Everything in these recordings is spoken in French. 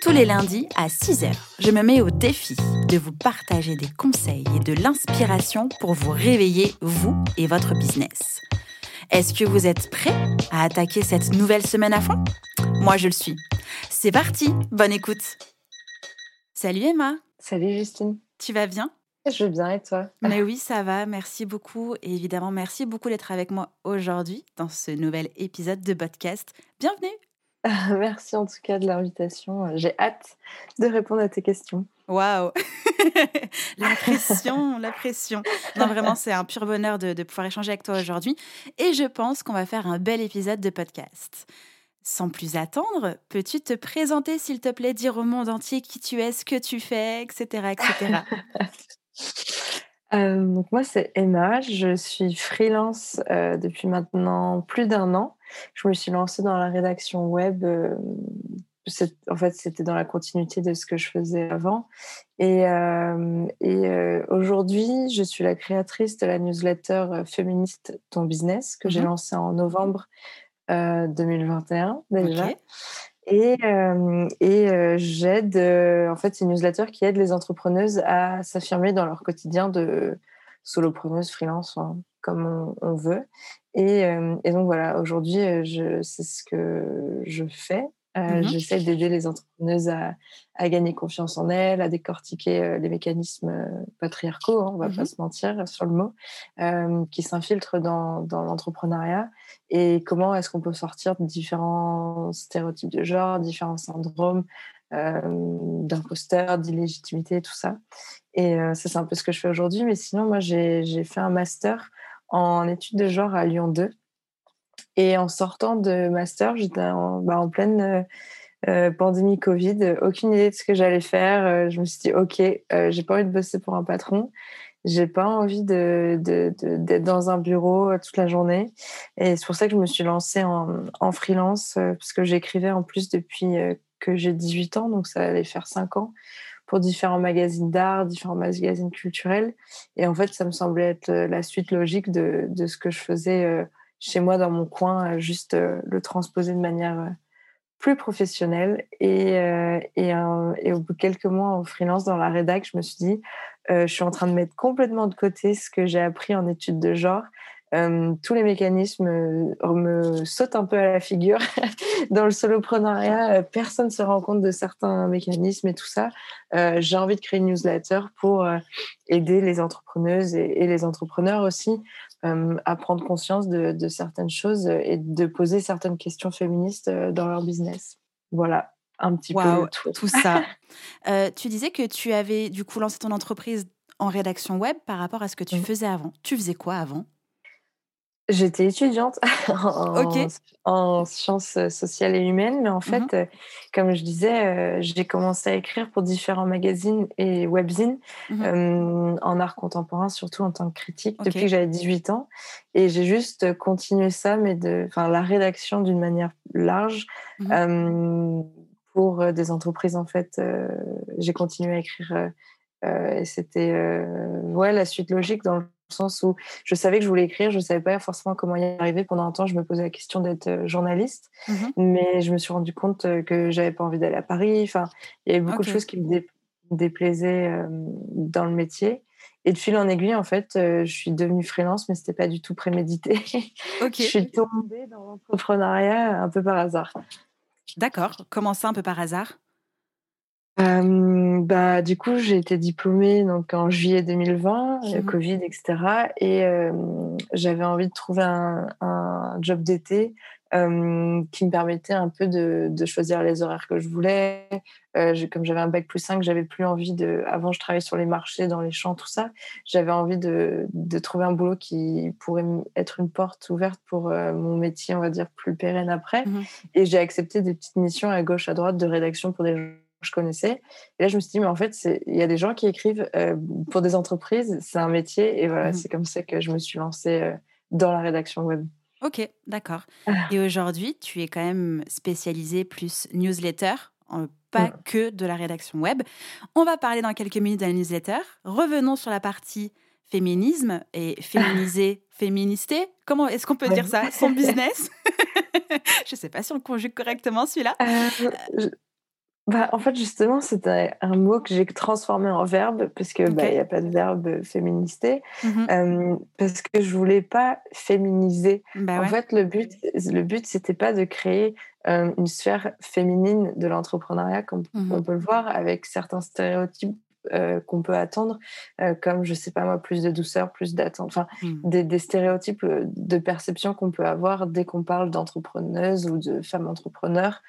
Tous les lundis à 6h, je me mets au défi de vous partager des conseils et de l'inspiration pour vous réveiller, vous et votre business. Est-ce que vous êtes prêts à attaquer cette nouvelle semaine à fond? Moi, je le suis. C'est parti, bonne écoute. Salut Emma. Salut Justine. Tu vas bien? Je vais bien et toi? Mais oui, ça va. Merci beaucoup. Et évidemment, merci beaucoup d'être avec moi aujourd'hui dans ce nouvel épisode de podcast. Bienvenue Merci en tout cas de l'invitation. J'ai hâte de répondre à tes questions. Waouh La pression, la pression. Non, vraiment, c'est un pur bonheur de, de pouvoir échanger avec toi aujourd'hui. Et je pense qu'on va faire un bel épisode de podcast. Sans plus attendre, peux-tu te présenter, s'il te plaît, dire au monde entier qui tu es, ce que tu fais, etc. etc. Euh, donc moi, c'est Emma. Je suis freelance euh, depuis maintenant plus d'un an. Je me suis lancée dans la rédaction web. euh, en fait, c'était dans la continuité de ce que je faisais avant. Et, et aujourd'hui, je suis la créatrice de la newsletter féministe Ton Business que j'ai Mhm. lancée en novembre euh, 2021 déjà. Et, euh, et euh, j'aide, euh, en fait, c'est une newsletter qui aide les entrepreneuses à s'affirmer dans leur quotidien de solopreneuse, freelance, enfin, comme on, veut. Et, euh, et donc voilà, aujourd'hui, euh, c'est ce que je fais. Euh, Mhm. J'essaie d'aider les entrepreneuses à, à gagner confiance en elles, à décortiquer euh, les mécanismes euh, patriarcaux, hein, on va Mhm. pas se mentir sur le mot, qui s'infiltrent dans, dans l'entrepreneuriat et comment est-ce qu'on peut sortir de différents stéréotypes de genre, différents syndromes d'imposteurs, d'illégitimité, tout ça. Et ça, c'est un peu ce que je fais aujourd'hui. Mais sinon, moi, j'ai fait un master en études de genre à Lyon 2. Et en sortant de master, j'étais en, bah, pleine euh, euh, pandémie Covid, aucune idée de ce que j'allais faire. Euh, je me suis dit, OK, euh, j'ai pas envie de bosser pour un patron. J'ai pas envie d'être dans un bureau toute la journée. Et c'est pour ça que je me suis lancée en, freelance, parce que j'écrivais en plus depuis que j'ai 18 ans, donc ça allait faire 5 ans, pour différents magazines d'art, différents magazines culturels. Et en fait, ça me semblait être la suite logique de, ce que je faisais chez moi dans mon coin, euh, juste euh, le transposer de manière euh, plus professionnelle. Et, au bout de quelques mois en freelance dans la rédac, je me suis dit, je suis en train de mettre complètement de côté ce que j'ai appris en études de genre. Euh, tous les mécanismes euh, me sautent un peu à la figure. Dans le soloprenariat, euh, personne ne se rend compte de certains mécanismes et tout ça. Euh, j'ai envie de créer une newsletter pour aider les entrepreneuses et, et les entrepreneurs aussi euh, à prendre conscience de, de certaines choses et de poser certaines questions féministes dans leur business. Voilà, un petit peu le tour. tout ça. Tu disais que tu avais du coup lancé ton entreprise en rédaction web par rapport à ce que tu faisais avant. Tu faisais quoi avant? J'étais étudiante en, sciences sociales et humaines, mais en fait, Mhm. euh, comme je disais, euh, j'ai commencé à écrire pour différents magazines et webzines euh, en art contemporain, surtout en tant que critique, depuis que j'avais 18 ans. Et j'ai juste continué ça, mais de, la rédaction d'une manière large Mhm. pour des entreprises. En fait, j'ai continué à écrire et c'était ouais, la suite logique dans le sens où je savais que je voulais écrire, je ne savais pas forcément comment y arriver. Pendant un temps, je me posais la question d'être euh, journaliste, Mhm. mais je me suis rendu compte euh, que j'avais pas envie d'aller à Paris. Enfin, il y avait beaucoup de choses qui me dé- déplaisaient euh, dans le métier. Et de fil en aiguille, en fait, euh, je suis devenue freelance, mais c'était pas du tout prémédité. Je suis tombée dans l'entrepreneuriat un peu par hasard. d'accord. Comment ça, un peu par hasard? Euh, bah, du coup, j'ai été diplômée donc, en juillet 2020, euh, Mhm. Covid, etc. Et euh, j'avais envie de trouver un, un job d'été euh, qui me permettait un peu de, de choisir les horaires que je voulais. Comme j'avais un bac plus 5, j'avais plus envie de. Avant, je travaillais sur les marchés, dans les champs, tout ça. J'avais envie de, de trouver un boulot qui pourrait être une porte ouverte pour mon métier, on va dire, plus pérenne après. Mhm. Et j'ai accepté des petites missions à gauche, à droite de rédaction pour des je connaissais. Et là, je me suis dit, mais en fait, il y a des gens qui écrivent pour des entreprises, c'est un métier. Et voilà, mmh c'est comme ça que je me suis lancée dans la rédaction web. Ok, d'accord. Ah. Et aujourd'hui, tu es quand même spécialisée plus newsletter, pas mmh. que de la rédaction web. On va parler dans quelques minutes de la newsletter. Revenons sur la partie féminisme et féminiser, féminister. Comment est-ce qu'on peut dire ça? Son business? Je ne sais pas si on conjugue correctement celui-là. Euh, bah, en fait, justement, c'est un, mot que j'ai transformé en verbe parce que bah, n'y a pas de verbe féminister. Mmh parce que je voulais pas féminiser. Bah en fait, le but, le but, c'était pas de créer une sphère féminine de l'entrepreneuriat, comme mmh on peut le voir avec certains stéréotypes euh, qu'on peut attendre, euh, comme, je sais pas moi, plus de douceur, plus d'attente, enfin, mmh. des, stéréotypes euh, de perception qu'on peut avoir dès qu'on parle d'entrepreneuses ou de femmes entrepreneurs,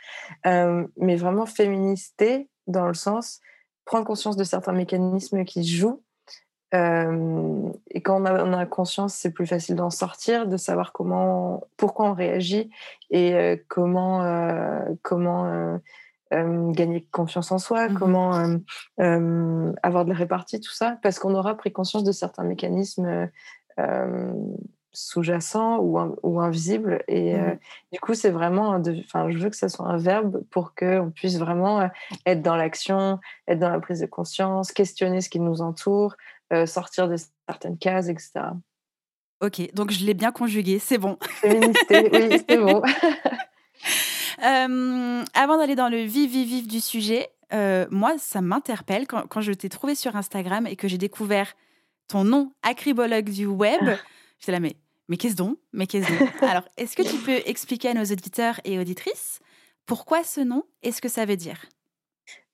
mais vraiment féminister dans le sens prendre conscience de certains mécanismes qui se jouent. et quand on a, on a conscience, c'est plus facile d'en sortir, de savoir comment, pourquoi on réagit et comment, comment euh, gagner confiance en soi, mmh comment euh, euh, avoir de la répartie, tout ça, parce qu'on aura pris conscience de certains mécanismes sous-jacents ou, ou, invisibles. Et mmh du coup, c'est vraiment, enfin, je veux que ça soit un verbe pour qu'on puisse vraiment être dans l'action, être dans la prise de conscience, questionner ce qui nous entoure, sortir de certaines cases, etc. Ok, donc je l'ai bien conjugué, c'est bon. oui, c'est bon. Euh, avant d'aller dans le vif, vif, vif du sujet, euh, moi, ça m'interpelle quand, quand, je t'ai trouvé sur Instagram et que j'ai découvert ton nom, acribologue du web. J'étais là, mais, mais qu'est-ce donc? Mais qu'est-ce donc? Alors, est-ce que tu peux expliquer à nos auditeurs et auditrices pourquoi ce nom? Et ce que ça veut dire?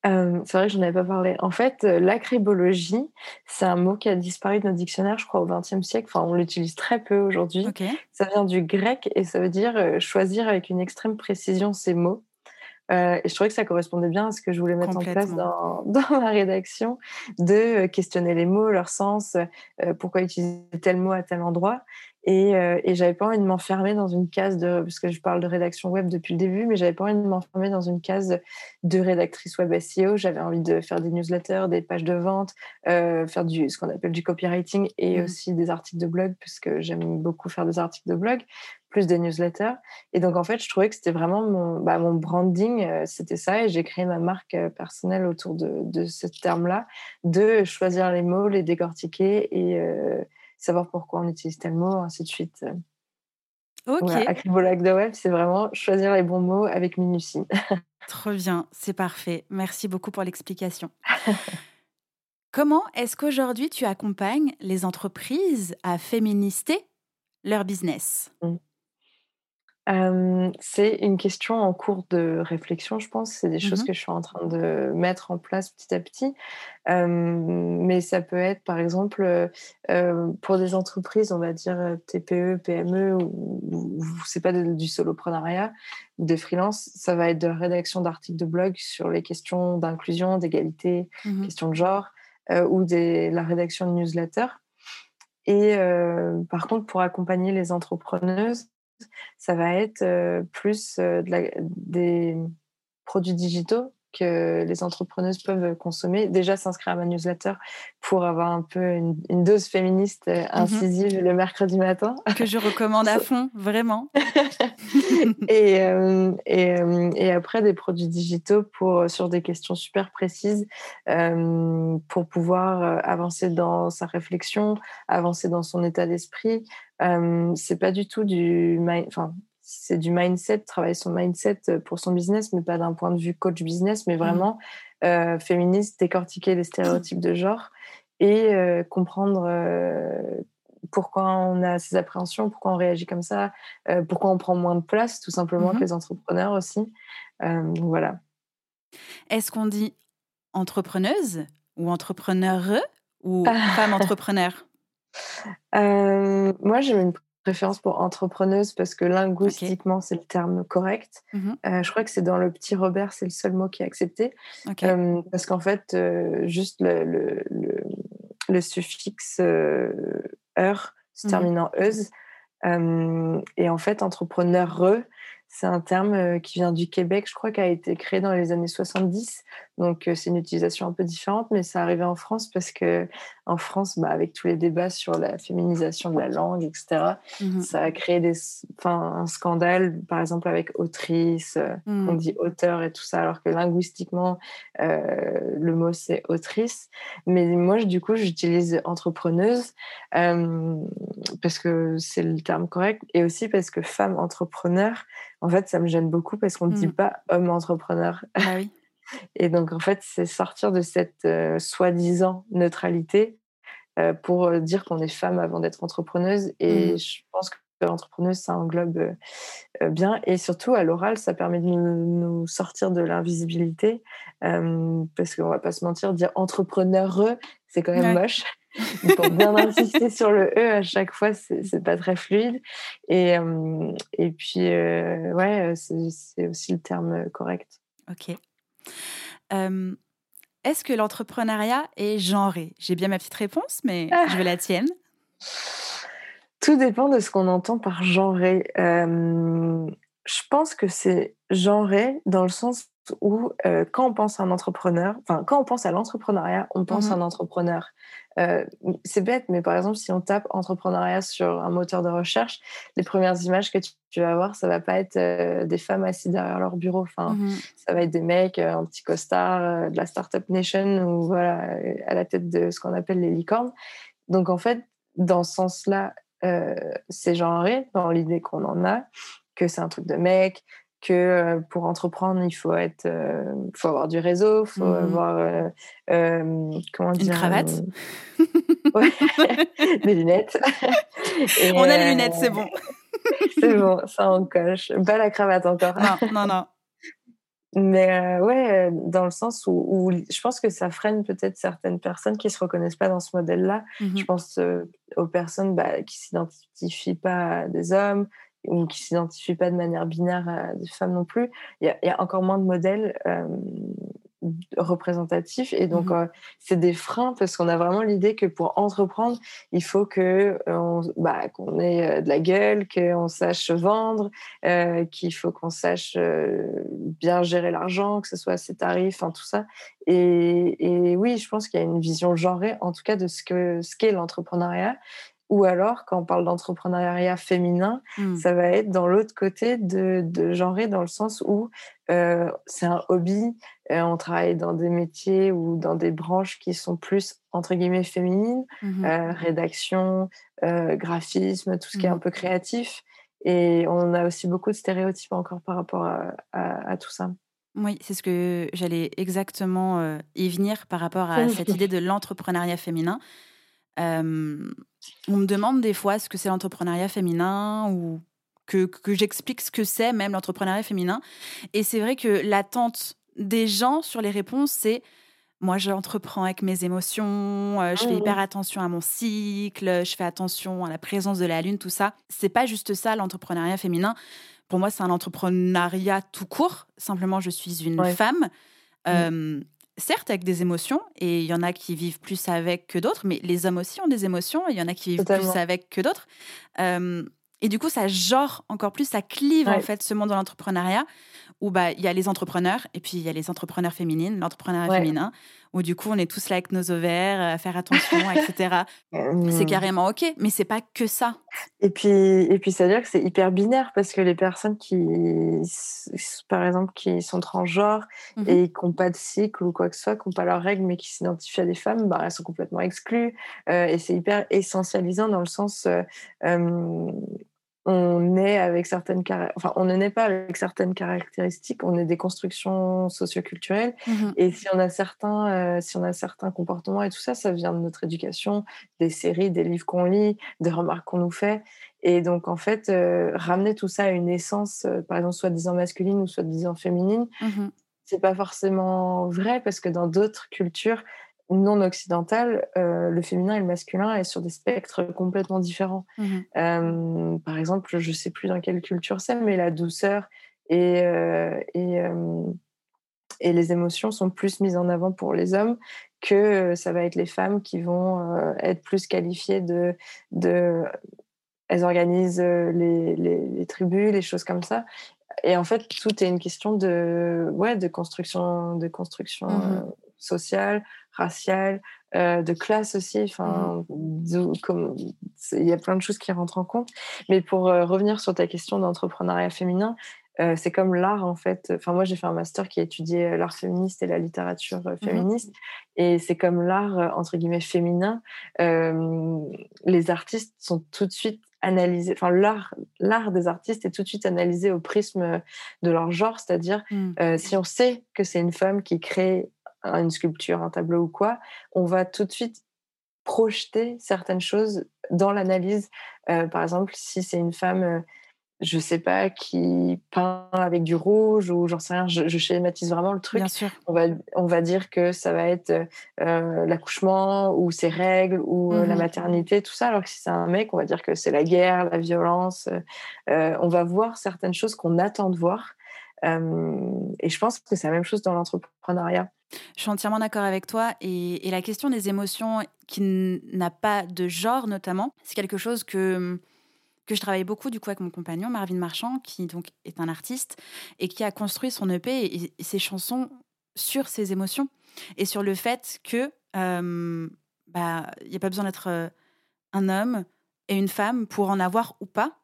Euh, c'est vrai que je n'en avais pas parlé. En fait, euh, l'acribologie, c'est un mot qui a disparu de nos dictionnaires, je crois, au XXe siècle. Enfin, on l'utilise très peu aujourd'hui. Ça vient du grec et ça veut dire euh, choisir avec une extrême précision ces mots. Et je trouvais que ça correspondait bien à ce que je voulais mettre en place dans, dans ma rédaction, de questionner les mots, leur sens, pourquoi utiliser tel mot à tel endroit. Et, euh, et j'avais pas envie de m'enfermer dans une case de, parce que je parle de rédaction web depuis le début, mais j'avais pas envie de m'enfermer dans une case de rédactrice web SEO. J'avais envie de faire des newsletters, des pages de vente, euh, faire du, ce qu'on appelle du copywriting et mmh. aussi des articles de blog, puisque j'aime beaucoup faire des articles de blog, plus des newsletters. Et donc, en fait, je trouvais que c'était vraiment mon, bah, mon branding, euh, c'était ça. Et j'ai créé ma marque euh, personnelle autour de, de ce terme-là, de choisir les mots, les décortiquer et, euh, savoir pourquoi on utilise tel mot, ainsi de suite. Ok. Voilà, de web, c'est vraiment choisir les bons mots avec minutie. Trop bien, c'est parfait. Merci beaucoup pour l'explication. Comment est-ce qu'aujourd'hui tu accompagnes les entreprises à féminister leur business? Mmh c'est une question en cours de réflexion, je pense. C'est des choses mmh que je suis en train de mettre en place petit à petit. mais ça peut être, par exemple, pour des entreprises, on va dire TPE, PME, ou, c'est pas du soloprenariat ou des freelances, ça va être de la rédaction d'articles de blog sur les questions d'inclusion, d'égalité, mmh questions de genre, ou des, la rédaction de newsletters. Et par contre, pour accompagner les entrepreneuses, ça va être euh, plus euh, des produits digitaux que les entrepreneuses peuvent consommer. Déjà, s'inscrire à ma newsletter pour avoir un peu une, dose féministe euh, mmh incisive le mercredi matin. Que je recommande à fond, vraiment. et, et, et, après, des produits digitaux pour, sur des questions super précises pour pouvoir avancer dans sa réflexion, avancer dans son état d'esprit, c'est pas du tout du enfin c'est du mindset travailler son mindset pour son business mais pas d'un point de vue coach business mais mmh. vraiment euh, féministe décortiquer les stéréotypes de genre et euh, comprendre euh, pourquoi on a ces appréhensions pourquoi on réagit comme ça pourquoi on prend moins de place tout simplement que mmh les entrepreneurs aussi. Voilà. Est-ce qu'on dit entrepreneuse ou entrepreneur ou femme entrepreneur? Euh, moi, j'ai une préférence pour entrepreneuse parce que linguistiquement, c'est le terme correct. Mmh euh, je crois que c'est dans le petit Robert, c'est le seul mot qui est accepté. Euh, parce qu'en fait, juste le, le, le, suffixe heure se mmh termine en euse. et en fait, entrepreneur c'est un terme qui vient du Québec, je crois, qui a été créé dans les années 70 Donc, c'est une utilisation un peu différente, mais ça arrivait en France parce que en France, bah, avec tous les débats sur la féminisation de la langue, etc., mmh ça a créé des, un scandale, par exemple avec autrice, mmh. on dit auteur et tout ça, alors que linguistiquement, le mot c'est autrice. Mais moi, du coup, j'utilise entrepreneuse parce que c'est le terme correct et aussi parce que femme entrepreneur, en fait, ça me gêne beaucoup parce qu'on ne dit mmh. pas homme entrepreneur. Ah oui. Et donc, en fait, c'est sortir de cette soi-disant neutralité pour dire qu'on est femme avant d'être entrepreneuse. Et mmh. je pense que l'entrepreneuse, ça englobe bien. Et surtout, à l'oral, ça permet de nous, sortir de l'invisibilité. parce qu'on va pas se mentir, dire entrepreneur, c'est quand même moche. pour bien insister sur le E à chaque fois, c'est pas très fluide. Et, et puis, ouais, c'est aussi le terme correct. Ok. Est-ce que l'entrepreneuriat est genré? J'ai bien ma petite réponse, mais je veux la tienne. Tout dépend de ce qu'on entend par genré. je pense que c'est genré dans le sens où quand on pense à un entrepreneur, enfin quand on pense à l'entrepreneuriat, on pense à mmh un entrepreneur. c'est bête, mais par exemple, si on tape entrepreneuriat sur un moteur de recherche, les premières images que tu, vas voir, ça va pas être des femmes assises derrière leur bureau. Enfin, mmh ça va être des mecs en petit costard de la startup nation ou voilà à la tête de ce qu'on appelle les licornes. Donc en fait, dans ce sens-là, c'est genré dans l'idée qu'on en a, que c'est un truc de mec, que pour entreprendre, il faut être, faut avoir du réseau, faut mmh avoir comment dire, une cravate, des lunettes. on a les lunettes, c'est bon. c'est bon, ça en coche. Pas la cravate encore. Non, non, non. Mais ouais, dans le sens où, je pense que ça freine peut-être certaines personnes qui se reconnaissent pas dans ce modèle-là. Mmh je pense aux personnes bah, qui s'identifient pas à des hommes, ou qui s'identifient pas de manière binaire à des femmes non plus, il y, a encore moins de modèles euh, représentatifs et donc mmh euh, c'est des freins parce qu'on a vraiment l'idée que pour entreprendre, il faut que euh, bah, qu'on ait de la gueule, qu'on sache vendre, qu'il faut qu'on sache bien gérer l'argent, que ce soit ses tarifs, tout ça. Et, et oui, je pense qu'il y a une vision genrée, en tout cas de ce que ce qu'est l'entrepreneuriat ou alors, quand on parle d'entrepreneuriat féminin, mmh. ça va être dans l'autre côté de, de genrer, dans le sens où euh, c'est un hobby, euh, on travaille dans des métiers ou dans des branches qui sont plus, entre guillemets, féminines, mmh euh, rédaction, graphisme, tout ce qui est mmh un peu créatif. Et on a aussi beaucoup de stéréotypes encore par rapport à, à, tout ça. Oui, c'est ce que j'allais exactement y venir par rapport à cette idée de l'entrepreneuriat féminin on me demande des fois ce que c'est l'entrepreneuriat féminin ou que, que j'explique ce que c'est même l'entrepreneuriat féminin. Et c'est vrai que l'attente des gens sur les réponses, c'est moi, j'entreprends avec mes émotions, je fais mmh hyper attention à mon cycle, je fais attention à la présence de la lune, tout ça. C'est pas juste ça l'entrepreneuriat féminin. Pour moi, c'est un entrepreneuriat tout court. Simplement, je suis une femme. Mmh certes avec des émotions, et il y en a qui vivent plus avec que d'autres, mais les hommes aussi ont des émotions, et il y en a qui vivent plus avec que d'autres. et du coup, ça genre encore plus, ça clive en fait ce monde de l'entrepreneuriat où bah il y a les entrepreneurs et puis il y a les entrepreneurs féminines, l'entrepreneuriat féminin, où du coup on est tous là avec nos ovaires, à faire attention, etc. c'est carrément ok, mais c'est pas que ça. Et puis et puis ça veut dire que c'est hyper binaire parce que les personnes qui, par exemple, qui sont transgenres mmh et qui n'ont pas de cycle ou quoi que ce soit, qui n'ont pas leurs règles mais qui s'identifient à des femmes, bah elles sont complètement exclues euh, et c'est hyper essentialisant dans le sens euh, on est avec certaines enfin on ne naît pas avec certaines caractéristiques on est des constructions socioculturelles. Mmh et si on a certains euh, si on a certains comportements et tout ça ça vient de notre éducation des séries des livres qu'on lit des remarques qu'on nous fait. Et donc en fait euh, ramener tout ça à une essence euh, par exemple soi-disant masculine ou soi-disant féminine mmh c'est pas forcément vrai parce que dans d'autres cultures non occidentale, euh, le féminin et le masculin est sur des spectres complètement différents. Mmh euh, par exemple, je ne sais plus dans quelle culture c'est, mais la douceur et, euh, et, et, les émotions sont plus mises en avant pour les hommes que ça va être les femmes qui vont être plus qualifiées de, de... Elles organisent les, les, les, tribus, les choses comme ça. et en fait, tout est une question de, ouais, de construction, de construction Mhm. Sociale, raciale, euh, de classe aussi. Enfin, c'est- il y a plein de choses qui rentrent en compte. Mais pour euh, revenir sur ta question d'entrepreneuriat féminin, euh, c'est comme l'art en fait. Enfin, moi, j'ai fait un master qui a étudié euh, l'art féministe et la littérature euh, féministe, et c'est comme l'art entre guillemets féminin. Les artistes sont tout de suite analysés. Enfin, l'art, l'art des artistes est tout de suite analysé au prisme de leur genre, c'est-à-dire Mm. euh, si on sait que c'est une femme qui crée une sculpture, un tableau ou quoi, on va tout de suite projeter certaines choses dans l'analyse. Euh, par exemple, si c'est une femme, euh, je sais pas, qui peint avec du rouge ou j'en sais rien, je, je schématise vraiment le truc. Bien sûr. On va, on va dire que ça va être euh, l'accouchement ou ses règles ou euh, la Mhm. maternité, tout ça. Alors que si c'est un mec, on va dire que c'est la guerre, la violence. On va voir certaines choses qu'on attend de voir. Et je pense que c'est la même chose dans l'entrepreneuriat. Je suis entièrement d'accord avec toi. Et, la question des émotions qui n'a pas de genre, notamment, c'est quelque chose que, que je travaille beaucoup du coup avec mon compagnon, Marvin Marchand, qui donc est un artiste et qui a construit son EP et, ses chansons sur ses émotions et sur le fait que euh, bah n'y a pas besoin d'être euh, un homme et une femme pour en avoir ou pas.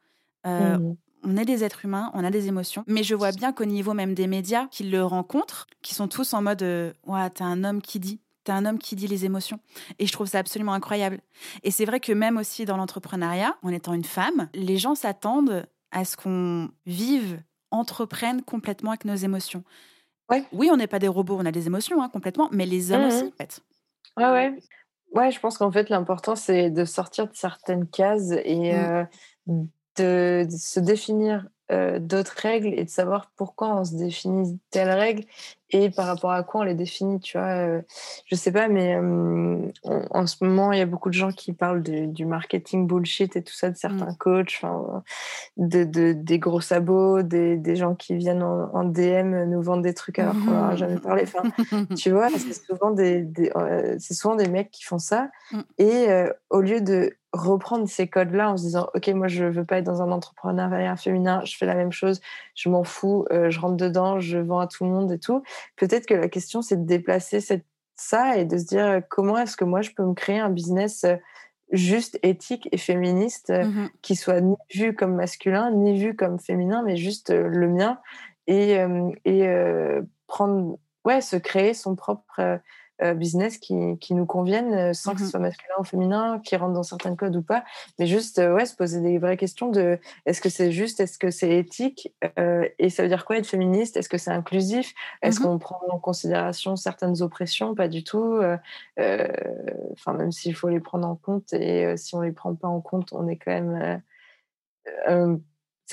Euh, Mhm. On est des êtres humains, on a des émotions. Mais je vois bien qu'au niveau même des médias qui le rencontrent, qui sont tous en mode euh, Ouais, un homme qui dit. T'es un homme qui dit les émotions. Et je trouve ça absolument incroyable. Et c'est vrai que même aussi dans l'entrepreneuriat, en étant une femme, les gens s'attendent à ce qu'on vive, entreprenne complètement avec nos émotions. Ouais. Oui, on n'est pas des robots, on a des émotions hein, complètement, mais les hommes Mhm. aussi, en fait. Ouais, ouais. Ouais, je pense qu'en fait, l'important, c'est de sortir de certaines cases et Mm. euh, de, se définir euh, d'autres règles et de savoir pourquoi on se définit telles règles et par rapport à quoi on les définit, tu vois. euh, je sais pas, mais euh, on- en ce moment, il y a beaucoup de gens qui parlent de- du marketing bullshit et tout ça, de certains coachs, enfin, de, de- des gros sabots, des, des gens qui viennent en, en DM nous vendre des trucs alors qu'on leur a jamais parlé. Enfin, tu vois, c'est souvent des, des, euh, c'est souvent des mecs qui font ça. Mm. Et euh, au lieu de reprendre ces codes-là en se disant, OK, moi, je veux pas être dans un entrepreneuriat féminin, je fais la même chose, je m'en fous, euh, je rentre dedans, je vends à tout le monde et tout. Peut-être que la question, c'est de déplacer cette, ça et de se dire, euh, comment est-ce que moi, je peux me créer un business euh, juste éthique et féministe Mhm. qui soit ni vu comme masculin, ni vu comme féminin, mais juste le mien et, et prendre, ouais, se créer son propre business qui, qui nous convienne euh, sans que ce Mhm. soit masculin ou féminin, qui rentre dans certains codes ou pas, mais juste euh, ouais, se poser des vraies questions de est-ce que c'est juste, est-ce que c'est éthique euh, et ça veut dire quoi être féministe, est-ce que c'est inclusif, est-ce Mhm. qu'on prend en considération certaines oppressions, pas du tout, euh, euh, enfin même s'il faut les prendre en compte et euh, si on les prend pas en compte, on est quand même euh, euh,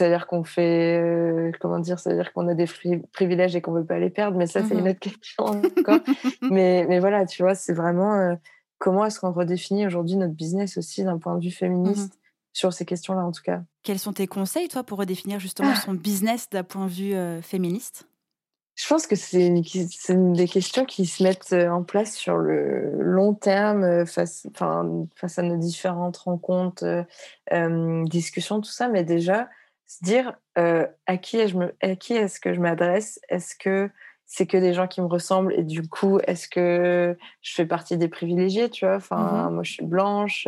c'est-à-dire qu'on fait, euh, comment dire, c'est-à-dire qu'on a des privilèges et qu'on veut pas les perdre, mais ça, c'est une Mhm. autre question encore. mais, mais voilà, tu vois, c'est vraiment euh, comment est-ce qu'on redéfinit aujourd'hui notre business aussi d'un point de vue féministe sur ces questions-là, en tout cas? Quels sont tes conseils, toi, pour redéfinir justement Ah. son business d'un point de vue euh, féministe? Je pense que c'est une, des questions qui se mettent en place sur le long terme face, enfin, face à nos différentes rencontres, euh, discussions, tout ça. Mais déjà, se dire euh, à qui est-ce que je m'adresse? Est-ce que c'est que des gens qui me ressemblent et du coup, est-ce que je fais partie des privilégiés, tu vois? Enfin, Mhm. moi, je suis blanche,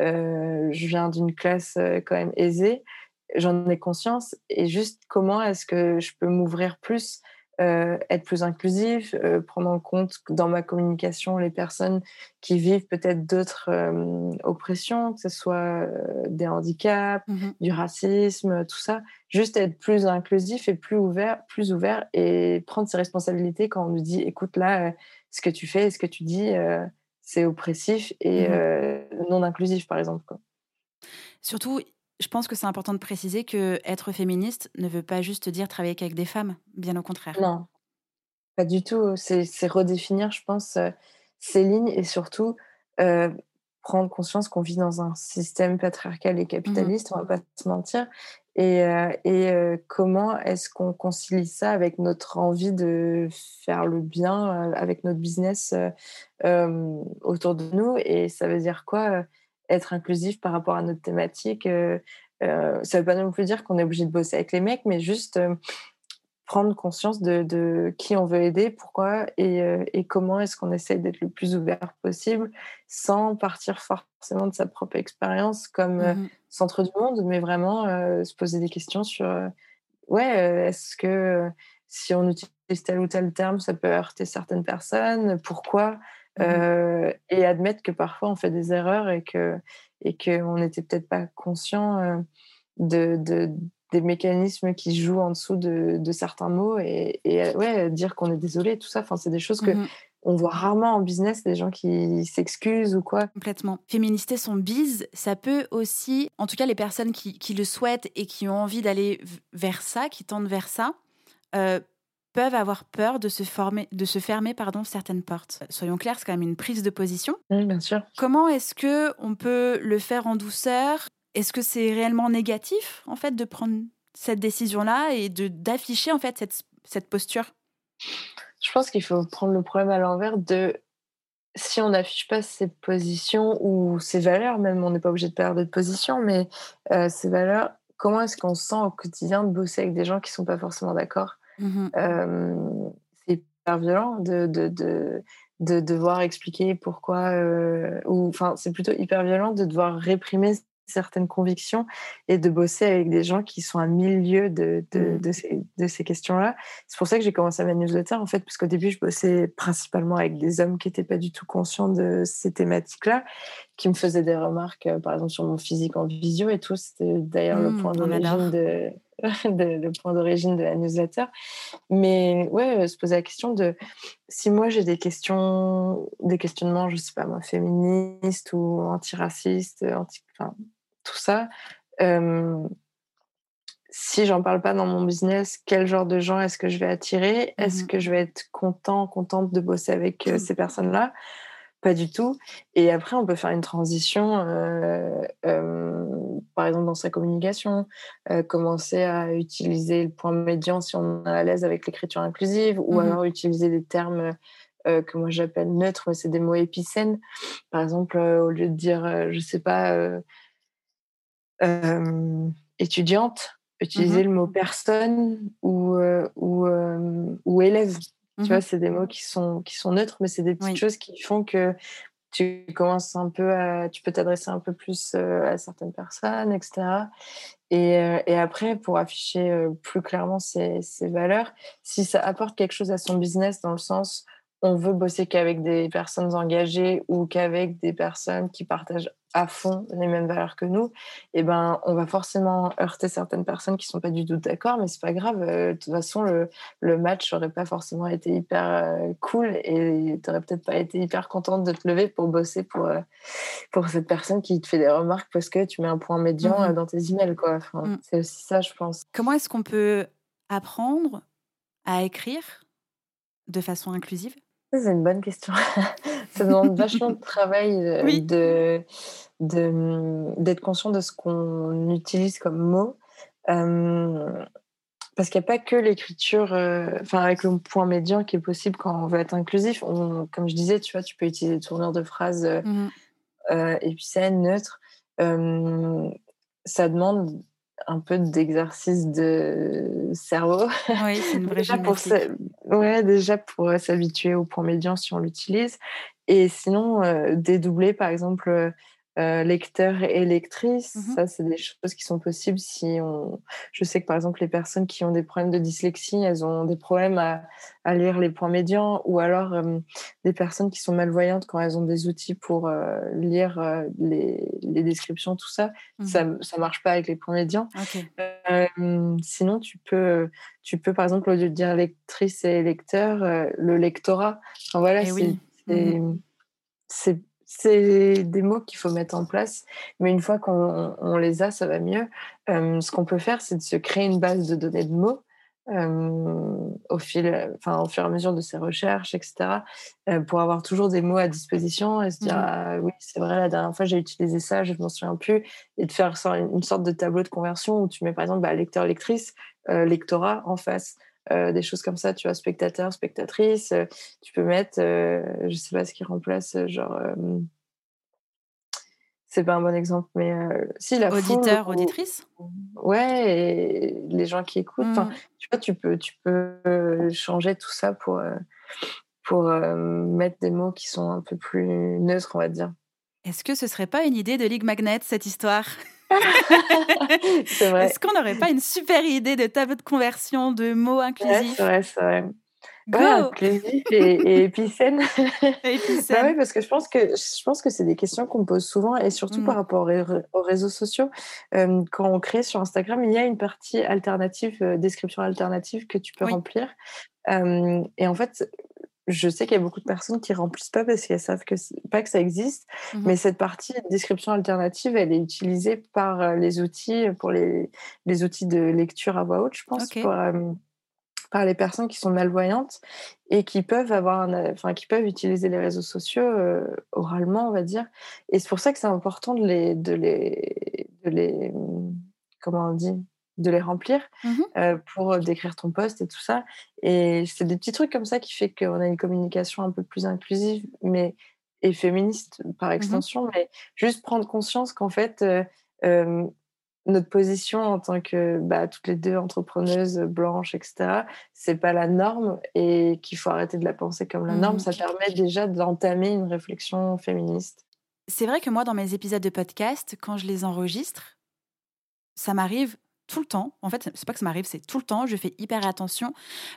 euh, je viens d'une classe quand même aisée, j'en ai conscience. Et juste, comment est-ce que je peux m'ouvrir plus euh, être plus inclusif, euh, prendre en compte dans ma communication les personnes qui vivent peut-être d'autres euh, oppressions, que ce soit des handicaps, Mhm. du racisme, tout ça. Juste être plus inclusif et plus ouvert, plus ouvert et prendre ses responsabilités quand on nous dit, écoute là, ce que tu fais, ce que tu dis, c'est oppressif et euh, non inclusif, par exemple. Quoi. Surtout, je pense que c'est important de préciser que être féministe ne veut pas juste dire travailler qu'avec des femmes, bien au contraire. Non, pas du tout. C'est redéfinir, je pense, euh, ces lignes et surtout euh, prendre conscience qu'on vit dans un système patriarcal et capitaliste, on va pas se mentir. Et, euh, et euh, comment est-ce qu'on concilie ça avec notre envie de faire le bien, euh, avec notre business euh, euh, autour de nous? Et ça veut dire quoi euh, Être inclusif par rapport à notre thématique, euh, Euh, ça veut pas non plus dire qu'on est obligé de bosser avec les mecs, mais juste prendre conscience de, qui on veut aider, pourquoi et, comment est-ce qu'on essaye d'être le plus ouvert possible sans partir forcément de sa propre expérience comme mmh centre du monde, mais vraiment se poser des questions sur ouais, est-ce que si on utilise tel ou tel terme, ça peut heurter certaines personnes Pourquoi mmh Et admettre que parfois on fait des erreurs et que et qu'on n'était peut-être pas conscient de, des mécanismes qui jouent en dessous de, certains mots et, ouais, dire qu'on est désolé, tout ça. Enfin, c'est des choses que mmh on voit rarement en business des gens qui s'excusent ou quoi. Complètement. Féminister son bise, ça peut aussi, en tout cas les personnes qui, le souhaitent et qui ont envie d'aller vers ça, qui tendent vers ça, euh, peuvent avoir peur de se, former, de se fermer pardon, certaines portes. Soyons clairs, c'est quand même une prise de position. Oui, bien sûr. Comment est-ce que on peut le faire en douceur? Est-ce que c'est réellement négatif en fait de prendre cette décision-là et de d'afficher en fait cette, cette posture? Je pense qu'il faut prendre le problème à l'envers de si on n'affiche pas ses positions ou ses valeurs, même on n'est pas obligé de perdre de position, mais euh, ses valeurs, comment est-ce qu'on se sent au quotidien de bosser avec des gens qui ne sont pas forcément d'accord? Mmh euh, C'est hyper violent de, de, de, de, devoir expliquer pourquoi, euh, ou enfin, c'est plutôt hyper violent de devoir réprimer certaines convictions et de bosser avec des gens qui sont à milieu de, de, mmh. de ces, de ces questions-là. C'est pour ça que j'ai commencé ma newsletter, en fait, parce qu'au début, je bossais principalement avec des hommes qui n'étaient pas du tout conscients de ces thématiques-là, qui me faisaient des remarques, euh, par exemple, sur mon physique en visio et tout. C'était d'ailleurs le mmh, point d'origine de, le point d'origine de la newsletter. Mais ouais, euh, se poser la question de si moi j'ai des questions, des questionnements, je sais pas moi, féministes ou antiracistes, anti, enfin, tout ça. Euh, si j'en parle pas dans mon business, quel genre de gens est-ce que je vais attirer? Est-ce mmh que je vais être content, contente de bosser avec euh, mmh. ces personnes-là? Pas du tout. Et après, on peut faire une transition, euh, par exemple dans sa communication, commencer à utiliser le point médian si on est à l'aise avec l'écriture inclusive, ou mmh alors utiliser des termes que moi j'appelle neutres, mais c'est des mots épicènes. Par exemple, au lieu de dire, je sais pas, euh, étudiante, utiliser mmh le mot personne ou, euh, ou, euh, ou élève. Tu mmh vois, c'est des mots qui sont, qui sont neutres, mais c'est des petites choses qui font que tu commences un peu à, tu peux t'adresser un peu plus à certaines personnes, etc. Et, et après, pour afficher plus clairement ses, ses, valeurs, si ça apporte quelque chose à son business dans le sens on veut bosser qu'avec des personnes engagées ou qu'avec des personnes qui partagent à fond les mêmes valeurs que nous, et eh ben, on va forcément heurter certaines personnes qui sont pas du tout d'accord, mais c'est pas grave. Euh, de toute façon, le, le match aurait pas forcément été hyper euh, cool et tu n'aurais peut-être pas été hyper contente de te lever pour bosser pour, euh, pour cette personne qui te fait des remarques parce que tu mets un point médian mmh dans tes emails. Quoi. Mmh. C'est aussi ça, je pense. Comment est-ce qu'on peut apprendre à écrire de façon inclusive? C'est une bonne question. ça demande vachement de travail euh, de, d'être conscient de ce qu'on utilise comme mot. Euh, parce qu'il n'y a pas que l'écriture, euh, enfin avec le point médian qui est possible quand on veut être inclusif. comme je disais, tu vois, tu peux utiliser des tournures de phrases mmh épicènes, neutres. ça demande un peu d'exercice de cerveau. Oui, c'est une vraie déjà pour Ouais, déjà pour s'habituer au point médian si on l'utilise. Et sinon, euh, dédoubler, par exemple, euh, euh, lecteurs et lectrices, mmh ça, c'est des choses qui sont possibles si on. Je sais que par exemple, les personnes qui ont des problèmes de dyslexie, elles ont des problèmes à, à lire les points médians, ou alors euh, des personnes qui sont malvoyantes quand elles ont des outils pour euh, lire les, les, descriptions, tout ça, mmh ça, ça marche pas avec les points médians. sinon, tu peux, tu peux par exemple au lieu de dire lectrice et lecteur, le lectorat. Enfin, voilà, eh c'est mmh c'est c'est des mots qu'il faut mettre en place, mais une fois qu'on les a, ça va mieux. Euh, ce qu'on peut faire, c'est de se créer une base de données de mots euh, au, fil, enfin, au fur et à mesure de ses recherches, etc., euh, pour avoir toujours des mots à disposition et se dire mmh. ah, oui, c'est vrai, la dernière fois j'ai utilisé ça, je ne m'en souviens plus, et de faire une, sorte de tableau de conversion où tu mets par exemple bah, lecteur-lectrice, lectorat en face. Des choses comme ça, tu vois, spectateur, spectatrice. tu peux mettre, je sais pas ce qui remplace, genre c'est pas un bon exemple, mais euh, si la auditeur, auditrice? Ouais, et les gens qui écoutent. Mmh. Tu vois, tu peux, tu peux changer tout ça pour pour mettre des mots qui sont un peu plus neutres, on va dire. Est-ce que ce serait pas une idée de Ligue Magnet cette histoire? C'est vrai. Est-ce qu'on n'aurait pas une super idée de tableau de conversion de mots inclusifs C'est vrai, c'est vrai. Go inclusif et, et épicène. bah oui, parce que je pense que je pense que c'est des questions qu'on me pose souvent et surtout par mmh. rapport aux, réseaux sociaux. quand on crée sur Instagram, il y a une partie alternative, euh, description alternative que tu peux remplir. et en fait, je sais qu'il y a beaucoup de personnes qui remplissent pas parce qu'elles savent que pas que ça existe, mmh mais cette partie description alternative, elle est utilisée par euh, les outils pour les, les outils de lecture à voix haute, je pense, par les personnes qui sont malvoyantes et qui peuvent avoir, enfin qui peuvent utiliser les réseaux sociaux euh, oralement, on va dire. Et c'est pour ça que c'est important de les, de les, de les, comment on dit, de les remplir mmh euh, pour décrire ton poste et tout ça. Et c'est des petits trucs comme ça qui fait qu'on a une communication un peu plus inclusive, mais et féministe par mmh extension, mais juste prendre conscience qu'en fait, euh, notre position en tant que bah, toutes les deux entrepreneuses blanches, etc., c'est pas la norme et qu'il faut arrêter de la penser comme la norme. Mmh ça permet déjà d'entamer une réflexion féministe. C'est vrai que moi, dans mes épisodes de podcast, quand je les enregistre, ça m'arrive tout le temps. En fait, c'est pas que ça m'arrive, c'est tout le temps. Je fais hyper attention.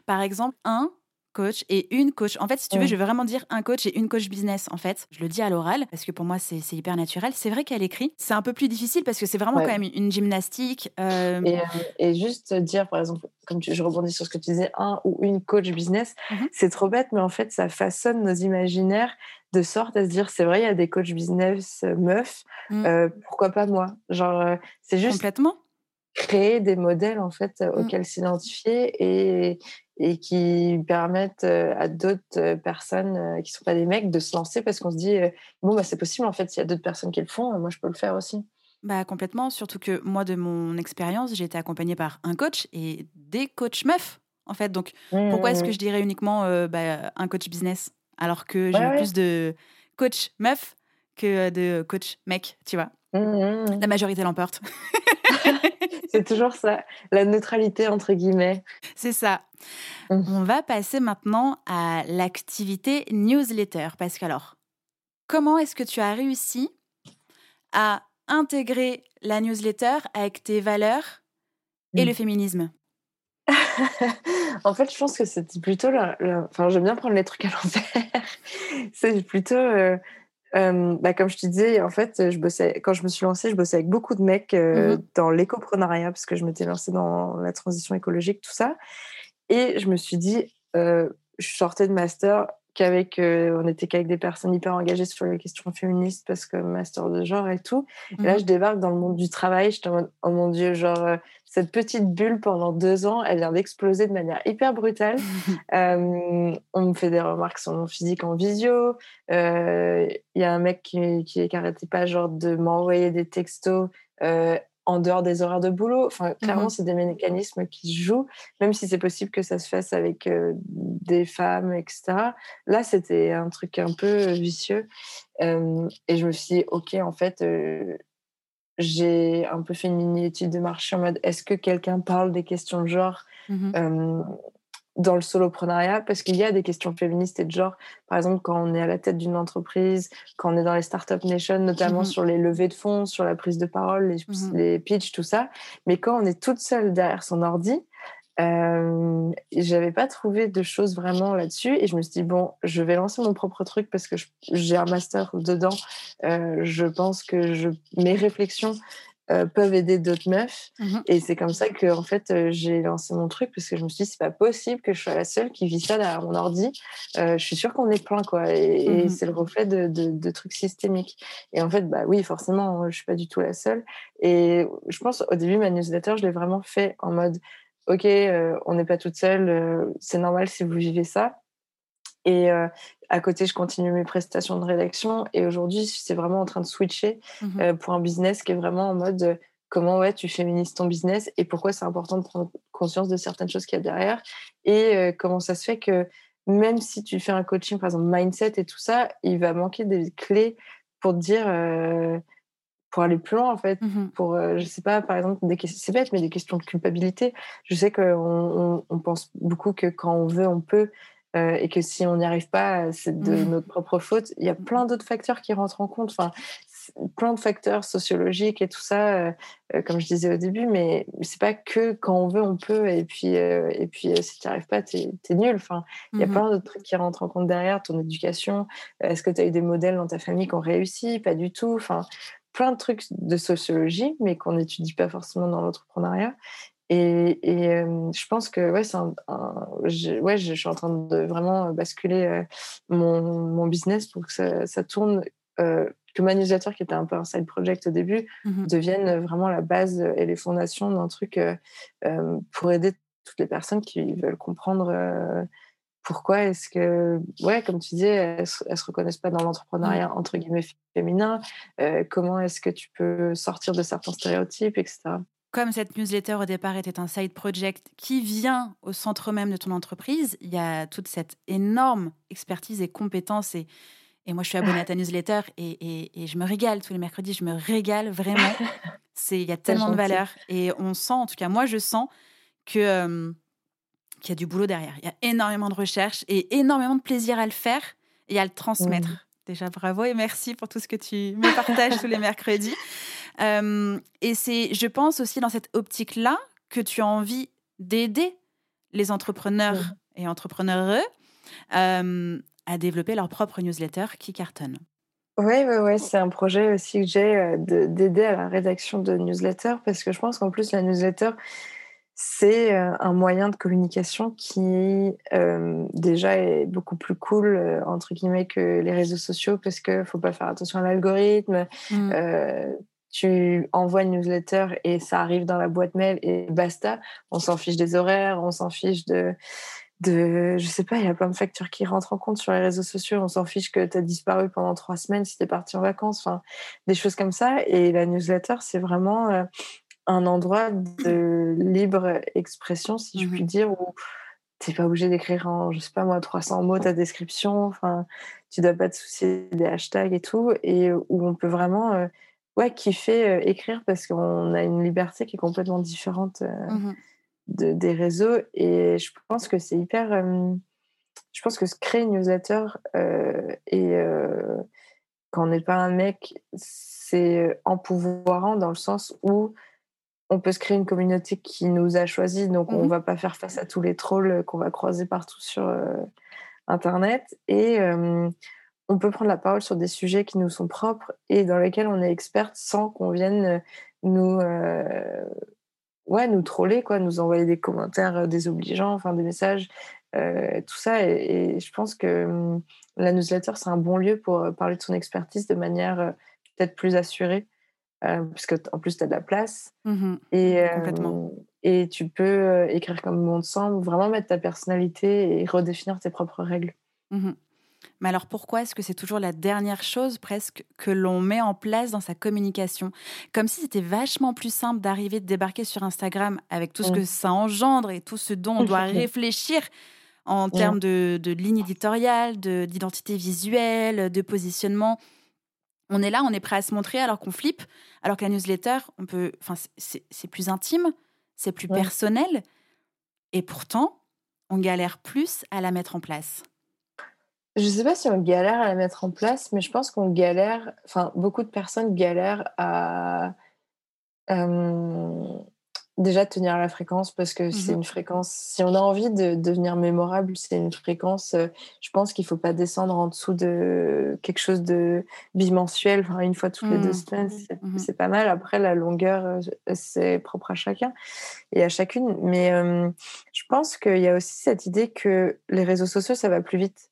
Par exemple, un coach et une coach. En fait, si tu veux, je vais vraiment dire un coach et une coach business. En fait, je le dis à l'oral parce que pour moi, c'est hyper naturel. C'est vrai qu'à l'écrit, c'est un peu plus difficile parce que c'est vraiment quand même une gymnastique. Euh, euh, et, juste dire, par exemple, comme tu, je rebondis sur ce que tu disais, un ou une coach business, mmh c'est trop bête, mais en fait, ça façonne nos imaginaires de sorte à se dire, c'est vrai, il y a des coachs business euh, meufs, mmh. pourquoi pas moi? Genre, c'est juste. Complètement créer des modèles en fait mmh. auxquels s'identifier et, et qui permettent à d'autres personnes qui sont pas des mecs de se lancer parce qu'on se dit bon bah c'est possible en fait s'il y a d'autres personnes qui le font moi je peux le faire aussi bah complètement. Surtout que moi de mon expérience j'ai été accompagnée par un coach et des coachs meufs en fait. Donc pourquoi est-ce que mmh. je dirais uniquement bah, un coach business? Alors que j'ai plus de coach meuf que de coach mec tu vois? Mmh, la majorité l'emporte c'est toujours ça, la neutralité entre guillemets. C'est ça. Mmh. On va passer maintenant à l'activité newsletter. Parce que alors, comment est-ce que tu as réussi à intégrer la newsletter avec tes valeurs et le mmh. féminisme? En fait, je pense que c'est plutôt. Enfin, j'aime bien prendre les trucs à l'envers. c'est plutôt euh, bah, comme je te disais, en fait, je bossais, quand je me suis lancée, je bossais avec beaucoup de mecs mmh dans l'écoprenariat parce que je m'étais lancée dans la transition écologique, tout ça. Et je me suis dit, je sortais de master qu'avec, on était qu'avec des personnes hyper engagées sur les questions féministes parce que master de genre et tout. Et là, mmh je débarque dans le monde du travail. J'étais en mode, oh mon Dieu, genre, cette petite bulle pendant deux ans, elle vient d'exploser de manière hyper brutale. euh, on me fait des remarques sur mon physique en visio. Il euh, y a un mec qui, qui, qui pas genre de m'envoyer des textos euh, en dehors des horaires de boulot. Enfin, clairement, mmh c'est des mécanismes qui se jouent, même si c'est possible que ça se fasse avec euh, des femmes, etc. Là, c'était un truc un peu vicieux. et je me suis dit, OK, en fait, j'ai un peu fait une mini-étude de marché en mode est-ce que quelqu'un parle des questions de genre? Euh, dans le soloprenariat Parce qu'il y a des questions féministes et de genre. Par exemple, quand on est à la tête d'une entreprise, quand on est dans les startup nation, notamment mmh sur les levées de fonds, sur la prise de parole, les, mmh les pitchs, tout ça. Mais quand on est toute seule derrière son ordi, euh, j'avais pas trouvé de choses vraiment là-dessus et je me suis dit bon je vais lancer mon propre truc parce que j'ai un master dedans euh, je pense que je, mes réflexions euh, peuvent aider d'autres meufs. Mmh et c'est comme ça que en fait euh, j'ai lancé mon truc parce que je me suis dit c'est pas possible que je sois la seule qui vit ça derrière mon ordi. Je suis sûre qu'on est plein quoi. Et, mmh c'est le reflet de, de, de, trucs systémiques. Et en fait bah oui forcément je suis pas du tout la seule. Et je pense au début ma newsletter je l'ai vraiment fait en mode ok, euh, on n'est pas toute seule, euh, c'est normal si vous vivez ça. Et euh, à côté, je continue mes prestations de rédaction. Et aujourd'hui, c'est vraiment en train de switcher mmh pour un business qui est vraiment en mode comment ouais, tu féminises ton business et pourquoi c'est important de prendre conscience de certaines choses qu'il y a derrière. Et comment ça se fait que même si tu fais un coaching, par exemple mindset et tout ça, il va manquer des clés pour te dire pour aller plus loin en fait Mmh pour euh, je sais pas par exemple des questions c'est bête mais des questions de culpabilité je sais qu'on on, on pense beaucoup que quand on veut on peut euh, et que si on n'y arrive pas c'est de Mhm. notre propre faute. Il y a plein d'autres facteurs qui rentrent en compte. Enfin plein de facteurs sociologiques et tout ça euh, euh, comme je disais au début mais c'est pas que quand on veut on peut. Et puis euh, et puis euh, si tu n'y arrives pas t'es es nul. Enfin il y a Mhm. plein d'autres trucs qui rentrent en compte derrière ton éducation. Euh, est-ce que tu as eu des modèles dans ta famille qui ont réussi? Pas du tout. Enfin plein de trucs de sociologie, mais qu'on n'étudie pas forcément dans l'entrepreneuriat. Et, et euh, je pense que ouais, c'est un, un- je, ouais, je suis en train de vraiment basculer euh, mon, mon business pour que ça, ça tourne, euh, que ma newsletter, qui était un peu un side project au début, Mhm. devienne vraiment la base et les fondations d'un truc pour aider toutes les personnes qui veulent comprendre pourquoi est-ce que, ouais, comme tu disais, elles, elles se reconnaissent pas dans l'entrepreneuriat entre guillemets féminin. euh, comment est-ce que tu peux sortir de certains stéréotypes, etc. Comme cette newsletter au départ était un side project qui vient au centre même de ton entreprise, il y a toute cette énorme expertise et compétence. Et, et moi, je suis abonnée à ta newsletter et, et- et je me régale tous les mercredis. Je me régale vraiment. C'est il y a tellement de valeur et on sent, en tout cas moi, je sens que euh, qu'il y a du boulot derrière. Il y a énormément de recherche et énormément de plaisir à le faire et à le transmettre. Déjà, bravo et merci pour tout ce que tu me partages tous les mercredis. Euh, et c'est, je pense aussi dans cette optique-là que tu as envie d'aider les entrepreneurs et entrepreneureux euh, à développer leur propre newsletter qui cartonne. Oui, ouais, ouais, c'est un projet aussi que j'ai euh, de- d'aider à la rédaction de newsletters parce que je pense qu'en plus, la newsletter, c'est un moyen de communication qui euh, déjà est beaucoup plus cool, euh, entre guillemets, que les réseaux sociaux parce qu'il ne faut pas faire attention à l'algorithme. Mm. Euh, tu envoies une newsletter et ça arrive dans la boîte mail et basta. On s'en fiche des horaires, on s'en fiche de, de, je sais pas, il y a plein de facteurs qui rentrent en compte sur les réseaux sociaux. On s'en fiche que tu as disparu pendant trois semaines si tu es parti en vacances, enfin, des choses comme ça. Et la newsletter, c'est vraiment euh, un endroit de libre expression, si je puis dire, où t'es pas obligé d'écrire en, je sais pas moi, 300 mots ta description. Enfin, tu dois pas te soucier des hashtags et tout, et où on peut vraiment, euh, ouais, kiffer euh, écrire parce qu'on a une liberté qui est complètement différente. euh, de- des réseaux et je pense que c'est hyper euh, je pense que se créer une newsletter euh, et euh, quand on n'est pas un mec c'est empouvoirant dans le sens où on peut se créer une communauté qui nous a choisi donc on Mhm. va pas faire face à tous les trolls qu'on va croiser partout sur internet et on peut prendre la parole sur des sujets qui nous sont propres et dans lesquels on est experte sans qu'on vienne nous euh, ouais, nous troller, quoi, nous envoyer des commentaires euh, désobligeants, enfin des messages, euh, tout ça. Et, et je pense que hum, la newsletter, c'est un bon lieu pour euh, parler de son expertise de manière euh, peut-être plus assurée, euh, parce que en plus, tu as de la place. Mhm. Et, euh, Complètement. et tu peux euh, écrire comme le monde semble, vraiment mettre ta personnalité et redéfinir tes propres règles. Mhm. Mais alors pourquoi est-ce que c'est toujours la dernière chose presque que l'on met en place dans sa communication? Comme si c'était vachement plus simple d'arriver, de débarquer sur Instagram avec tout ce que ça engendre et tout ce dont on doit réfléchir en termes de, de ligne éditoriale, de- d'identité visuelle, de positionnement. On est là, on est prêt à se montrer alors qu'on flippe, alors que la newsletter, on peut, enfin, c'est- plus intime, c'est plus Ouais. personnel, et pourtant, on galère plus à la mettre en place. Je sais pas si on galère à la mettre en place, mais je pense qu'on galère, enfin, beaucoup de personnes galèrent à euh, déjà tenir la fréquence parce que c'est Mhm. une fréquence. Si on a envie de devenir mémorable, c'est une fréquence. euh, je pense qu'il faut pas descendre en dessous de quelque chose de bimensuel, enfin, une fois toutes les deux Mhm. semaines, c'est Mhm. c'est pas mal. Après, la longueur, euh, c'est propre à chacun et à chacune. Mais euh, je pense qu'il y a aussi cette idée que les réseaux sociaux, ça va plus vite.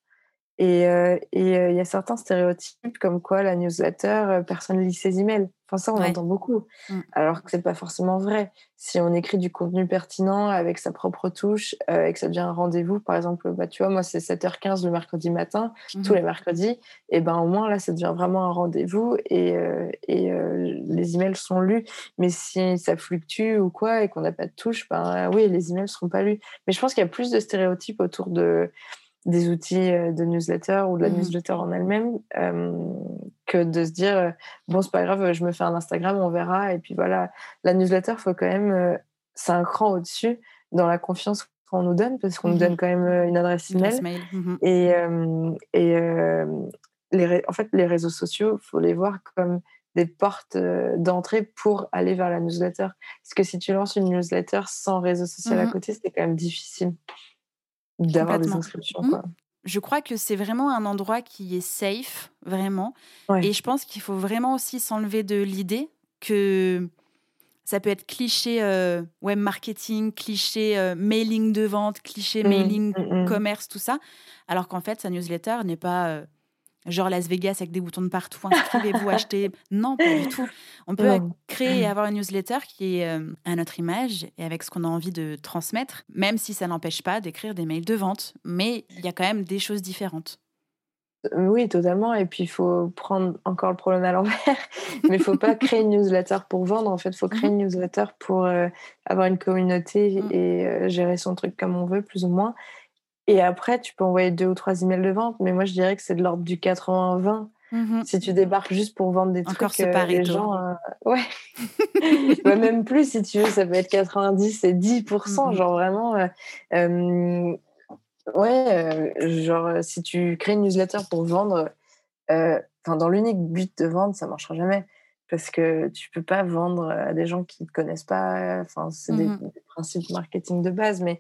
Et euh, euh, il y a certains stéréotypes comme quoi la newsletter, euh, personne lit ses emails. Enfin, ça, on Ouais. entend beaucoup. Mm. Alors que c'est pas forcément vrai. Si on écrit du contenu pertinent avec sa propre touche euh, et que ça devient un rendez-vous, par exemple, bah, tu vois, moi, c'est 7h15 le mercredi matin, tous Mhm. les mercredis, et ben au moins là, ça devient vraiment un rendez-vous et, euh, et euh, les emails sont lus. Mais si ça fluctue ou quoi et qu'on n'a pas de touche, ben oui, les emails seront pas lus. Mais je pense qu'il y a plus de stéréotypes autour de des outils euh, de newsletter ou de la Mhm. newsletter en elle-même euh, que de se dire bon c'est pas grave je me fais un Instagram on verra et puis voilà la newsletter faut quand même c'est un cran au-dessus dans la confiance qu'on nous donne parce qu'on nous donne quand même une adresse email, mail. Mhm. et et les en fait les réseaux sociaux faut les voir comme des portes d'entrée pour aller vers la newsletter. Parce que si tu lances une newsletter sans réseau social à côté, c'est quand même difficile d'avoir des inscriptions. Quoi. Je crois que c'est vraiment un endroit qui est safe, vraiment. Ouais. Et je pense qu'il faut vraiment aussi s'enlever de l'idée que ça peut être cliché euh, web marketing, cliché euh, mailing de vente, cliché Mm, mailing mm, mm. commerce, tout ça. Alors qu'en fait, sa newsletter n'est pas euh, genre Las Vegas avec des boutons de partout. Inscrivez-vous, achetez. Non, pas du tout. On peut. Créer et avoir une newsletter qui est euh, à notre image et avec ce qu'on a envie de transmettre, même si ça n'empêche pas d'écrire des mails de vente. Mais il y a quand même des choses différentes. Euh, Oui, totalement. Et puis, il faut prendre encore le problème à l'envers. Mais il faut pas créer une newsletter pour vendre. En fait, il faut créer une newsletter pour euh, avoir une communauté Mhm. et euh, gérer son truc comme on veut, plus ou moins. Et après, tu peux envoyer deux ou trois emails de vente. Mais moi, je dirais que c'est de l'ordre du 80-20. Si tu débarques juste pour vendre des Encore trucs, euh, les gens... euh, ouais. Même plus, si tu veux, ça peut être 90 et 10%. Mhm. Genre vraiment... euh, euh, ouais, genre si tu crées une newsletter pour vendre... dans l'unique but de vendre, ça marchera jamais. Parce que tu peux pas vendre à des gens qui ne te connaissent pas. Enfin, c'est des- des, principes marketing de base. Mais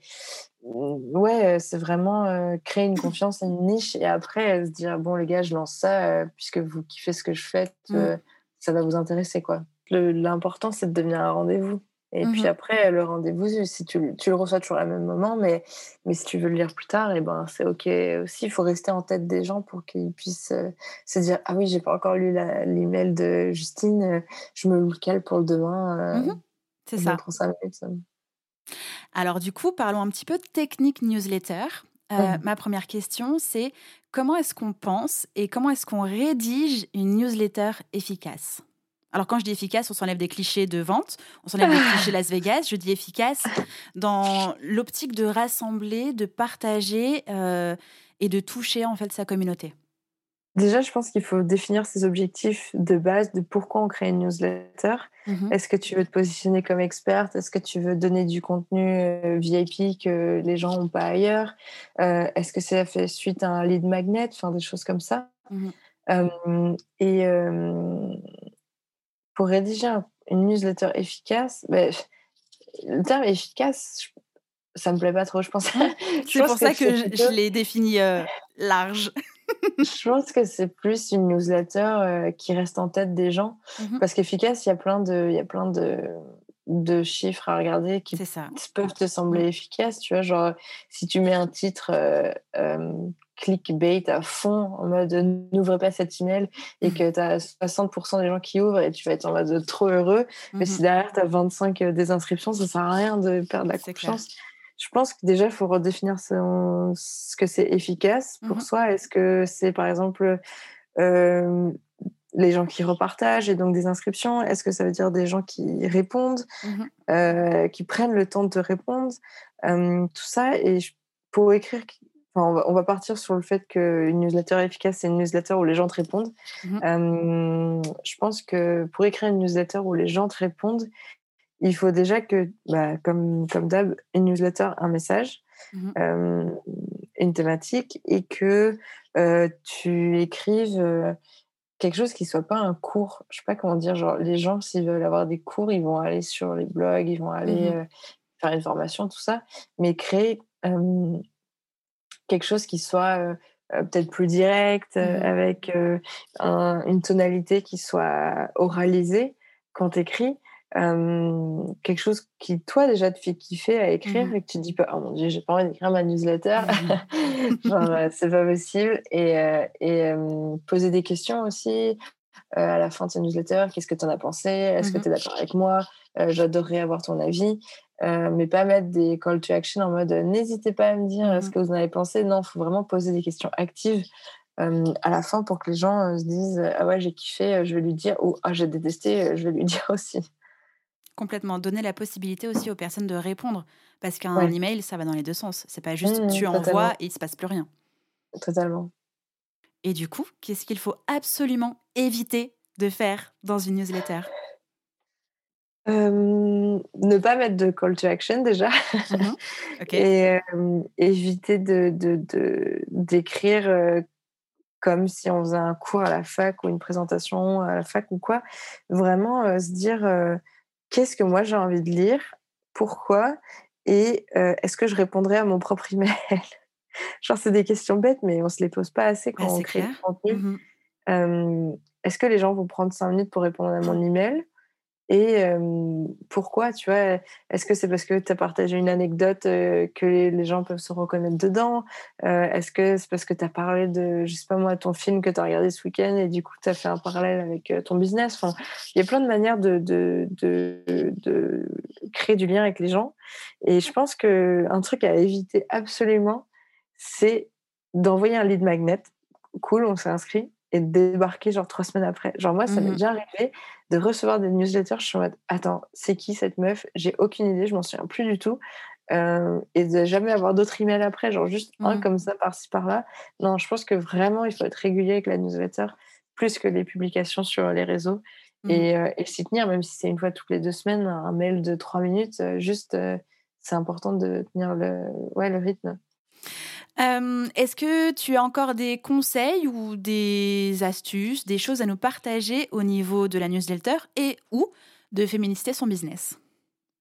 ouais, c'est vraiment euh, créer une confiance une niche et après euh, se dire bon, les gars, je lance ça euh, puisque vous kiffez ce que je fais, euh, ça va vous intéresser. quoi. L'important, c'est de devenir un rendez-vous. Et puis Mhm. après, le rendez-vous, si tu, le- tu le reçois toujours au même moment, mais, mais si tu veux le lire plus tard, et ben, c'est OK aussi. Il faut rester en tête des gens pour qu'ils puissent se dire Ah oui, j'ai pas encore lu l'email de Justine, je me le cale pour le demain. Mhm. C'est ça. ça. Alors du coup, parlons un petit peu de technique newsletter. Euh. Ma première question, c'est comment est-ce qu'on pense et comment est-ce qu'on rédige une newsletter efficace? Alors quand je dis efficace, on s'enlève des clichés de vente, on s'enlève des clichés Las Vegas. Je dis efficace dans l'optique de rassembler, de partager euh, et de toucher en fait sa communauté. Déjà, je pense qu'il faut définir ses objectifs de base de pourquoi on crée une newsletter. Mhm. Est-ce que tu veux te positionner comme experte? Est-ce que tu veux donner du contenu euh, VIP que les gens n'ont pas ailleurs? Euh, Est-ce que ça fait suite à un lead magnet? Enfin, des choses comme ça. Mhm. Euh, et pour rédiger un- une newsletter efficace, ben, le terme efficace, ça me plaît pas trop. Je pense. C'est pour ça que je, je l'ai défini large. Je pense que c'est plus une newsletter euh, qui reste en tête des gens. Mhm. Parce qu'efficace, il y a plein de, il y a plein de, de chiffres à regarder qui ça. peuvent te sembler efficaces. Tu vois, genre, si tu mets un titre euh, euh, clickbait à fond, en mode n'ouvrez pas cet email, et que tu as 60% des gens qui ouvrent et tu vas être en mode trop heureux. Mais Mhm. si derrière tu as 25 euh, désinscriptions, ça sert à rien de perdre la clair. Je pense que déjà, il faut redéfinir son- ce que c'est efficace pour Mhm. soi. Est-ce que c'est par exemple euh, les gens qui repartagent et donc des inscriptions? Est-ce que ça veut dire des gens qui répondent, Mhm. euh, qui prennent le temps de te répondre? Euh, Tout ça. Et pour écrire, enfin, on, va, on va partir sur le fait qu'une newsletter efficace, c'est une newsletter où les gens te répondent. Mhm. Je pense que pour écrire une newsletter où les gens te répondent, il faut déjà que, bah, comme, comme d'hab, une newsletter, un message, Mhm. euh, une thématique, et que euh, tu écrives euh, quelque chose qui soit pas un cours. Je sais pas comment dire, genre les gens, s'ils veulent avoir des cours, ils vont aller sur les blogs, ils vont aller Mhm. euh, faire une formation, tout ça, mais créer quelque chose qui soit euh, peut-être plus direct, euh, Mhm. avec euh, un- une tonalité qui soit oralisée quand tu quelque chose qui, toi, déjà, te fait kiffer à écrire Mhm. et que tu te dis pas, oh mon dieu, j'ai pas envie d'écrire ma newsletter. Euh, c'est pas possible. Et, euh, et poser des questions aussi à la fin de cette newsletter. Qu'est-ce que tu en as pensé? Est-ce que Mhm. tu es d'accord avec moi? J'adorerais avoir ton avis. Mais pas mettre des call to action en mode euh, n'hésitez pas à me dire ce que vous en avez pensé? Non, il faut vraiment poser des questions actives euh, à la fin pour que les gens euh, se disent ah ouais j'ai kiffé, euh, je vais lui dire ou ah j'ai détesté, je vais lui dire aussi. Complètement. Donner la possibilité aussi aux personnes de répondre. Parce qu'un Ouais. email, ça va dans les deux sens. C'est pas juste Mmh, tu totalement. envoies et il se passe plus rien. Totalement. Et du coup, qu'est-ce qu'il faut absolument éviter de faire dans une newsletter? Euh, ne pas mettre de call to action déjà Mhm. Ok. et euh, éviter de de- d'écrire euh, comme si on faisait un cours à la fac ou une présentation à la fac ou quoi. Vraiment euh, se dire euh, qu'est-ce que moi j'ai envie de lire, pourquoi? Et euh, est-ce que je répondrai à mon propre email? Genre c'est des questions bêtes mais on se les pose pas assez quand Bah, on crée du clair. Euh, est-ce que les gens vont prendre cinq minutes pour répondre à mon email? Et pourquoi, tu vois? Est-ce que c'est parce que tu as partagé une anecdote que les, gens peuvent se reconnaître dedans? Est-ce que c'est parce que tu as parlé de, je sais pas moi, ton film que tu as regardé ce week-end et du coup tu as fait un parallèle avec ton business? Il y a plein de manières de, de, de, de créer du lien avec les gens. Et je pense qu'un truc à éviter absolument, c'est d'envoyer un lead magnet. Cool, on s'est inscrit et de débarquer genre trois semaines après. Genre moi, ça m'est Mhm. déjà arrivé de recevoir des newsletters. Je suis en mode, attends, c'est qui cette meuf? J'ai aucune idée, je m'en souviens plus du tout. Euh, et de jamais avoir d'autres emails après, genre juste un Mhm. comme ça par-ci par-là. Non, je pense que vraiment, il faut être régulier avec la newsletter plus que les publications sur les réseaux et, euh, et s'y tenir, même si c'est une fois toutes les deux semaines, un mail de trois minutes, euh, juste, euh, c'est important de tenir le, ouais, le rythme. Euh, Est-ce que tu as encore des conseils ou des astuces, des choses à nous partager au niveau de la newsletter et ou de féminister son business?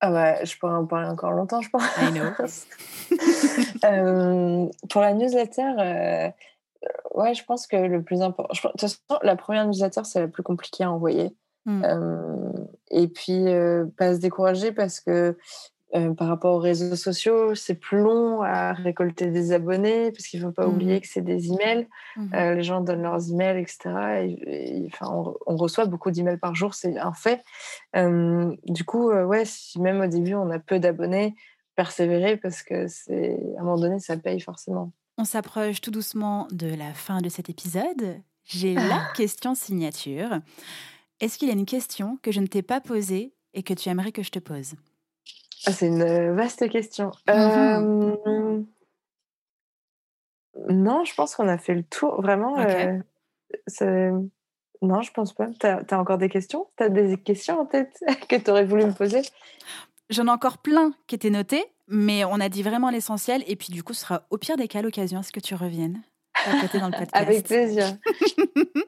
Ah ouais, je pourrais en parler encore longtemps, je pense. I know. Euh, pour la newsletter, euh, ouais, je pense que le plus important. je De toute façon, la première newsletter, c'est la plus compliquée à envoyer. Mm. Euh, et puis, pas se décourager parce que euh, par rapport aux réseaux sociaux, c'est plus long à récolter des abonnés parce qu'il ne faut pas Mhm. oublier que c'est des emails. Mhm. Euh, les gens donnent leurs emails, etc. Et, et, enfin, on, on reçoit beaucoup d'emails par jour, c'est un fait. Euh, du coup, euh, ouais, si même au début on a peu d'abonnés, persévérer parce que c'est à un moment donné ça paye forcément. On s'approche tout doucement de la fin de cet épisode. J'ai la question signature. Est-ce qu'il y a une question que je ne t'ai pas posée et que tu aimerais que je te pose? Ah, c'est une euh, vaste question. Mhm. Euh, Non, je pense qu'on a fait le tour. Vraiment, euh, non, je pense pas. T'as as encore des questions? T'as des questions en tête que tu aurais voulu me poser? J'en ai encore plein qui étaient notés, mais on a dit vraiment l'essentiel. Et puis du coup, ce sera au pire des cas l'occasion à ce que tu reviennes à côté dans le podcast. Avec plaisir.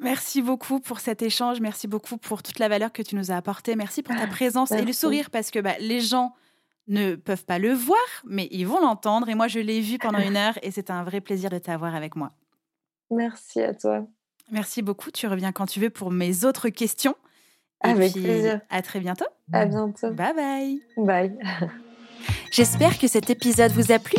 Merci beaucoup pour cet échange. Merci beaucoup pour toute la valeur que tu nous as apportée. Merci pour ta présence et le sourire parce que bah, les gens ne peuvent pas le voir, mais ils vont l'entendre. Et moi, je l'ai vu pendant une heure et c'était un vrai plaisir de t'avoir avec moi. Merci à toi. Merci beaucoup. Tu reviens quand tu veux pour mes autres questions. Et Avec puis, plaisir. À très bientôt. À bientôt. Bye bye. Bye. J'espère que cet épisode vous a plu.